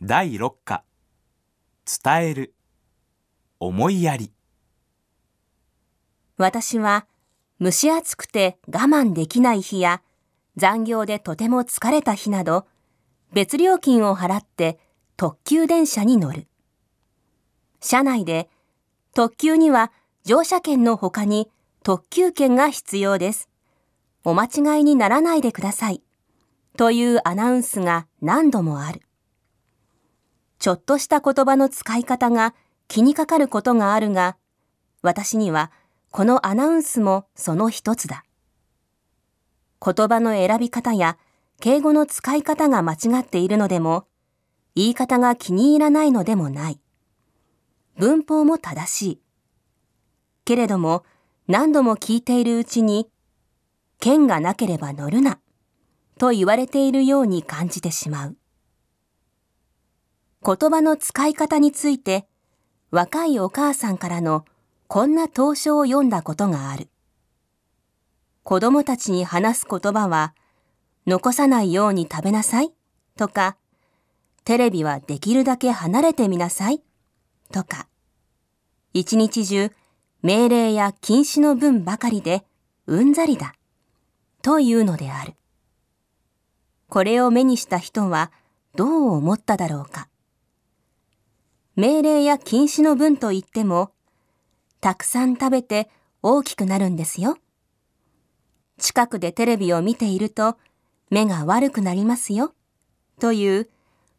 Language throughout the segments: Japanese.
第6課伝える思いやり私は蒸し暑くて我慢できない日や残業でとても疲れた日など別料金を払って特急電車に乗る。車内で特急には乗車券の他に特急券が必要です。お間違いにならないでください。というアナウンスが何度もある。ちょっとした言葉の使い方が気にかかることがあるが、私にはこのアナウンスもその一つだ。言葉の選び方や敬語の使い方が間違っているのでも、言い方が気に入らないのでもない。文法も正しい。けれども、何度も聞いているうちに、剣がなければ乗るな、と言われているように感じてしまう。言葉の使い方について、若いお母さんからのこんな投書を読んだことがある。子供たちに話す言葉は、残さないように食べなさいとか、テレビはできるだけ離れてみなさいとか、一日中命令や禁止の文ばかりでうんざりだというのである。これを目にした人はどう思っただろうか。命令や禁止の文といっても、たくさん食べて大きくなるんですよ。近くでテレビを見ていると目が悪くなりますよ。という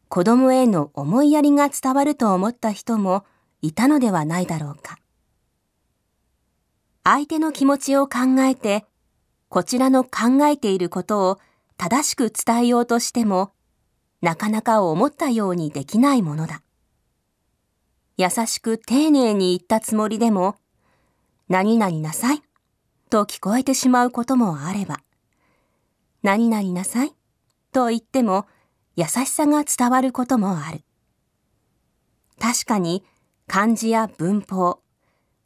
子供への思いやりが伝わると思った人もいたのではないだろうか。相手の気持ちを考えて、こちらの考えていることを正しく伝えようとしても、なかなか思ったようにできないものだ。優しく丁寧に言ったつもりでも、何々なさいと聞こえてしまうこともあれば、何々なさいと言っても優しさが伝わることもある。確かに漢字や文法、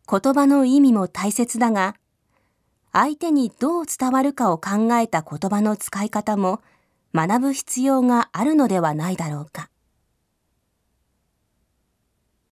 言葉の意味も大切だが、相手にどう伝わるかを考えた言葉の使い方も学ぶ必要があるのではないだろうか。